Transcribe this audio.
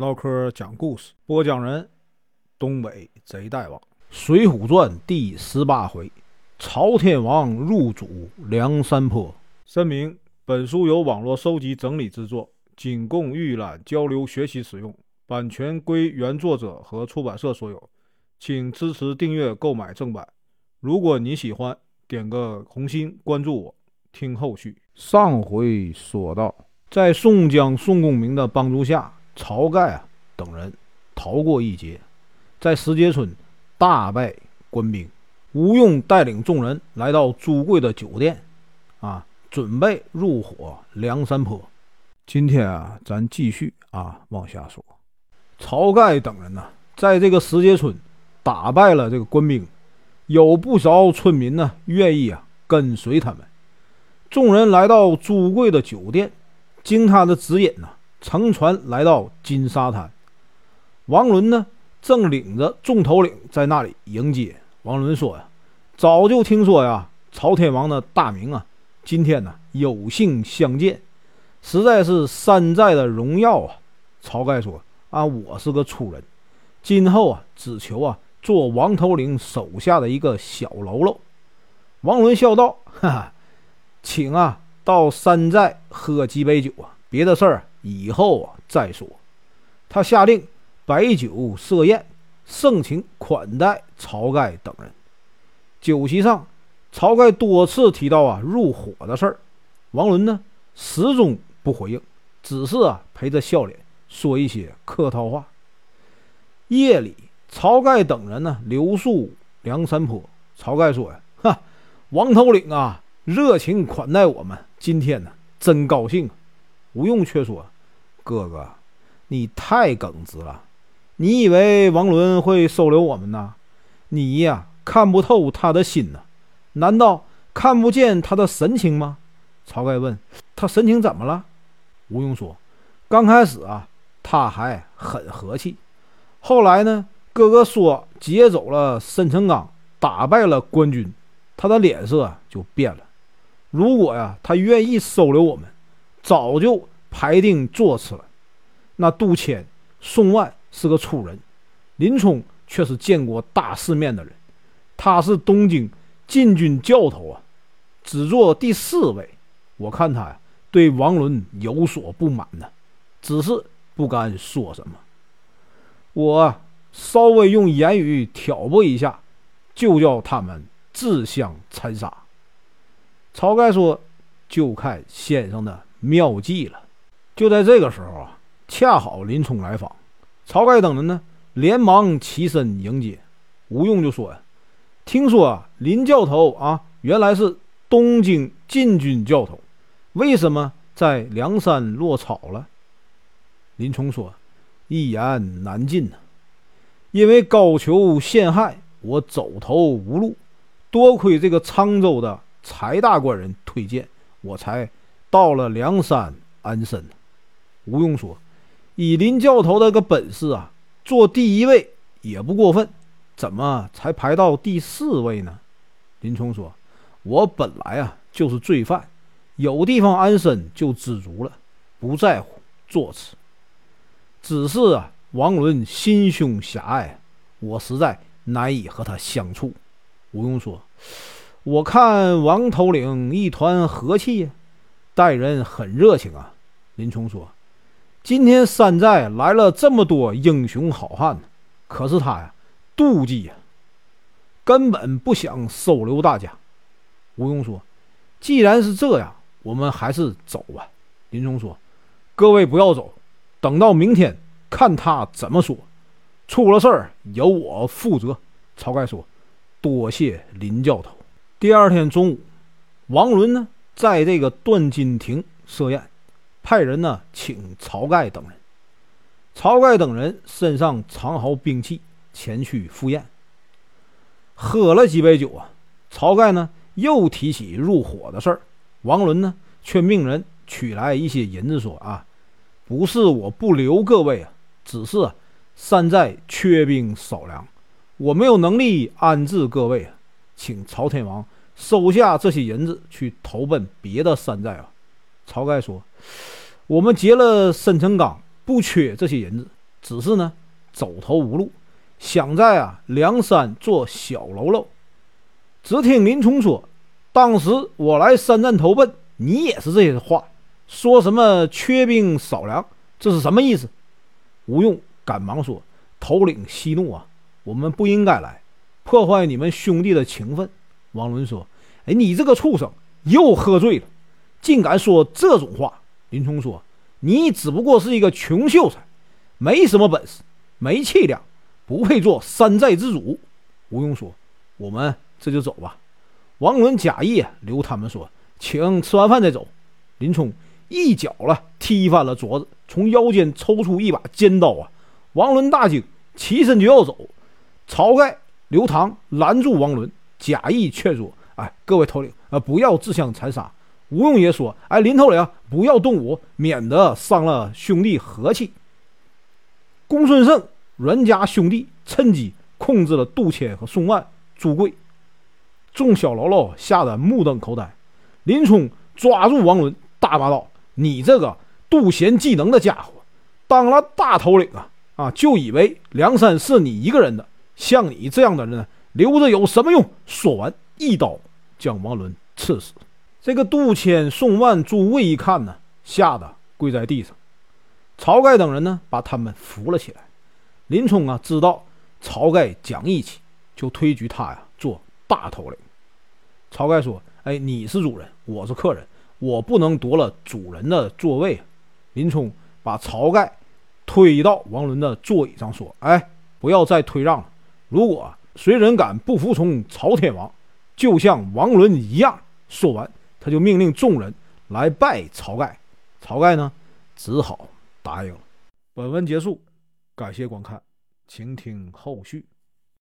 唠嗑讲故事，播讲人：东北贼大王，《水浒传》第十八回：朝天王入主梁山坡。声明：本书由网络收集整理制作，仅供预览、交流、学习使用，版权归原作者和出版社所有，请支持订阅、购买正版。如果你喜欢，点个红心，关注我，听后续。上回说到，在宋江、宋公明的帮助下。晁盖啊等人逃过一劫，在石碣村大败官兵。吴用带领众人来到朱贵的酒店，啊，准备入伙梁山坡。今天啊，咱继续啊往下说。晁盖等人呢，在这个石碣村打败了这个官兵，有不少村民呢愿意啊跟随他们。众人来到朱贵的酒店，经他的指引呢。乘船来到金沙滩，王伦呢正领着众头领在那里迎接。王伦说：“呀，早就听说呀，朝天王的大名啊，今天呢有幸相见，实在是山寨的荣耀啊。”晁盖说：“啊，我是个粗人，今后啊只求啊做王头领手下的一个小喽啰。”王伦笑道：“哈哈，请啊到山寨喝几杯酒啊，别的事儿。”以后啊再说。他下令摆酒设宴，盛情款待晁盖等人。酒席上，晁盖多次提到啊入伙的事儿，王伦呢始终不回应，只是啊陪着笑脸说一些客套话。夜里，晁盖等人呢留宿梁山坡。晁盖说呀：“哈，王头领啊，热情款待我们，今天呢真高兴啊。”吴用却说。哥哥，你太耿直了！你以为王伦会收留我们呢？你呀，看不透他的心呢？难道看不见他的神情吗？晁盖问他神情怎么了？吴用说：刚开始啊，他还很和气。后来呢，哥哥说劫走了申成刚，打败了官军，他的脸色就变了。如果呀，他愿意收留我们，早就。排定座次了。那杜迁、宋万是个粗人，林冲却是见过大世面的人。他是东京禁军教头啊，只做第四位。我看他呀，对王伦有所不满呢，只是不敢说什么。我稍微用言语挑拨一下，就叫他们自相残杀。晁盖说：“就看先生的妙计了。”就在这个时候啊，恰好林冲来访，晁盖等人呢连忙起身迎接。吴用就说呀：“听说啊，林教头啊，原来是东京禁军教头，为什么在梁山落草了？”林冲说：“一言难尽呐，因为高俅陷害我，走投无路，多亏这个沧州的柴大官人推荐，我才到了梁山安身。”吴用说：“以林教头的个本事啊，做第一位也不过分，怎么才排到第四位呢？”林冲说：“我本来啊就是罪犯，有地方安身就知足了，不在乎坐次。只是啊，王伦心胸狭隘，我实在难以和他相处。”吴用说：“我看王头领一团和气呀，待人很热情啊。”林冲说。今天山寨来了这么多英雄好汉，可是他呀妒忌呀，根本不想收留大家。吴用说：“既然是这样，我们还是走吧。”林冲说：“各位不要走，等到明天看他怎么说。出了事儿由我负责。”晁盖说：“多谢林教头。”第二天中午，王伦呢在这个断金亭设宴。派人呢，请晁盖等人。晁盖等人身上藏好兵器，前去赴宴。喝了几杯酒啊，晁盖呢又提起入伙的事儿。王伦呢却命人取来一些银子，说：“啊，不是我不留各位啊，只是山寨缺兵少粮，我没有能力安置各位啊，请朝天王收下这些银子，去投奔别的山寨啊。”晁盖说：“我们劫了申成刚，不缺这些银子，只是呢走投无路，想在啊梁山做小喽啰。只听林冲说：“当时我来山寨投奔，你也是这些话，说什么缺兵少粮，这是什么意思？”吴用赶忙说：“头领息怒啊，我们不应该来破坏你们兄弟的情分。”王伦说：“哎，你这个畜生，又喝醉了，竟敢说这种话！”林冲说：“你只不过是一个穷秀才，没什么本事，没气量，不配做山寨之主。”吴用说：“我们。”这就走吧。王伦假意留他们说：“请吃完饭再走。”林冲一脚了踢翻了桌子，从腰间抽出一把尖刀啊！王伦大惊，起身就要走。晁盖、刘唐拦住王伦，假意劝说：“哎，各位头领啊，不要自相残杀。”吴用也说：“哎，林头领不要动武，免得伤了兄弟和气。”公孙胜、阮家兄弟趁机控制了杜迁和宋万、朱贵。众小喽啰吓得目瞪口呆，林冲抓住王伦，大骂道：“你这个妒贤技能的家伙，当了大头领啊啊，就以为梁山是你一个人的？像你这样的人留着有什么用？”说完，一刀将王伦刺死。这个杜迁、宋万、诸位一看呢，吓得跪在地上。晁盖等人呢，把他们扶了起来。林冲啊，知道晁盖讲义气，就推举他呀做。大头领，晁盖说：“哎，你是主人，我是客人，我不能夺了主人的座位。”林冲把晁盖推到王伦的座椅上，说：“哎，不要再推让了。如果谁人敢不服从朝天王，就像王伦一样。”说完，他就命令众人来拜晁盖。晁盖呢，只好答应了。本文结束，感谢观看，请听后续。